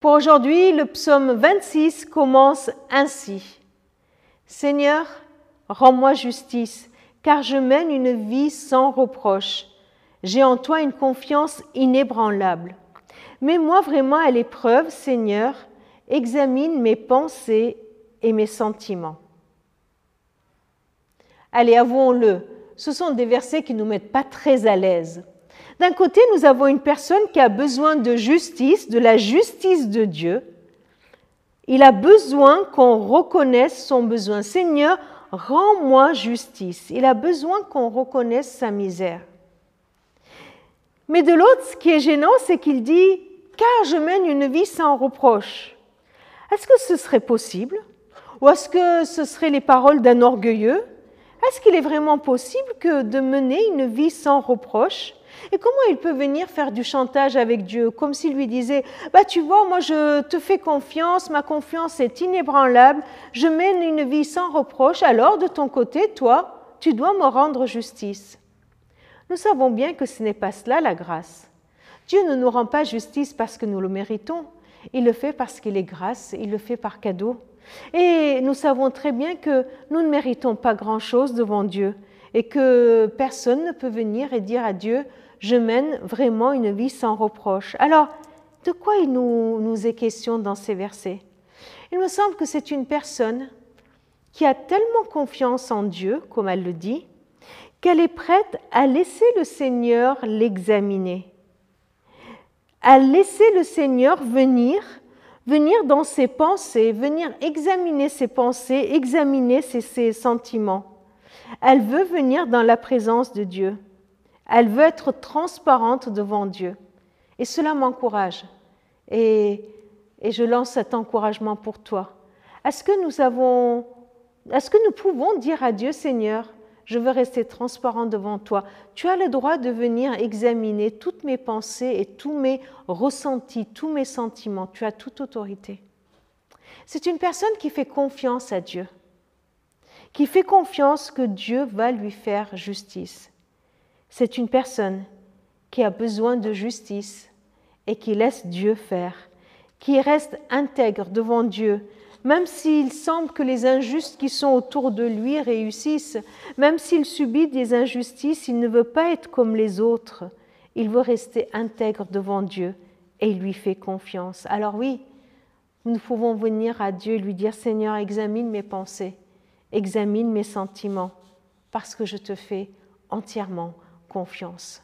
Pour aujourd'hui, le psaume 26 commence ainsi. Seigneur, rends-moi justice, car je mène une vie sans reproche. J'ai en toi une confiance inébranlable. Mets-moi vraiment à l'épreuve, Seigneur, examine mes pensées et mes sentiments. Allez, avouons-le, ce sont des versets qui ne nous mettent pas très à l'aise. D'un côté, nous avons une personne qui a besoin de justice, de la justice de Dieu. Il a besoin qu'on reconnaisse son besoin. Seigneur, rends-moi justice. Il a besoin qu'on reconnaisse sa misère. Mais de l'autre, ce qui est gênant, c'est qu'il dit, car je mène une vie sans reproche. Est-ce que ce serait possible? Ou est-ce que ce seraient les paroles d'un orgueilleux? Est-ce qu'il est vraiment possible que de mener une vie sans reproche? Et comment il peut venir faire du chantage avec Dieu, comme s'il lui disait, bah tu vois, moi je te fais confiance, ma confiance est inébranlable, je mène une vie sans reproche, alors de ton côté, toi, tu dois me rendre justice. Nous savons bien que ce n'est pas cela la grâce. Dieu ne nous rend pas justice parce que nous le méritons, il le fait parce qu'il est grâce, il le fait par cadeau. Et nous savons très bien que nous ne méritons pas grand-chose devant Dieu et que personne ne peut venir et dire à Dieu, je mène vraiment une vie sans reproche. Alors, de quoi il nous, est question dans ces versets? Il me semble que c'est une personne qui a tellement confiance en Dieu, comme elle le dit, qu'elle est prête à laisser le Seigneur l'examiner à laisser le Seigneur venir, venir dans ses pensées, venir examiner ses pensées, examiner ses, sentiments. Elle veut venir dans la présence de Dieu. Elle veut être transparente devant Dieu. Et cela m'encourage. Et, et, je lance cet encouragement pour toi. Est-ce que nous avons, est-ce que nous pouvons dire à Dieu, Seigneur, je veux rester transparent devant toi. Tu as le droit de venir examiner toutes mes pensées et tous mes ressentis, tous mes sentiments. Tu as toute autorité. C'est une personne qui fait confiance à Dieu, qui fait confiance que Dieu va lui faire justice. C'est une personne qui a besoin de justice et qui laisse Dieu faire, qui reste intègre devant Dieu, même s'il semble que les injustes qui sont autour de lui réussissent, même s'il subit des injustices, il ne veut pas être comme les autres. Il veut rester intègre devant Dieu et il lui fait confiance. Alors oui, nous pouvons venir à Dieu et lui dire, Seigneur, examine mes pensées, examine mes sentiments, parce que je te fais entièrement confiance.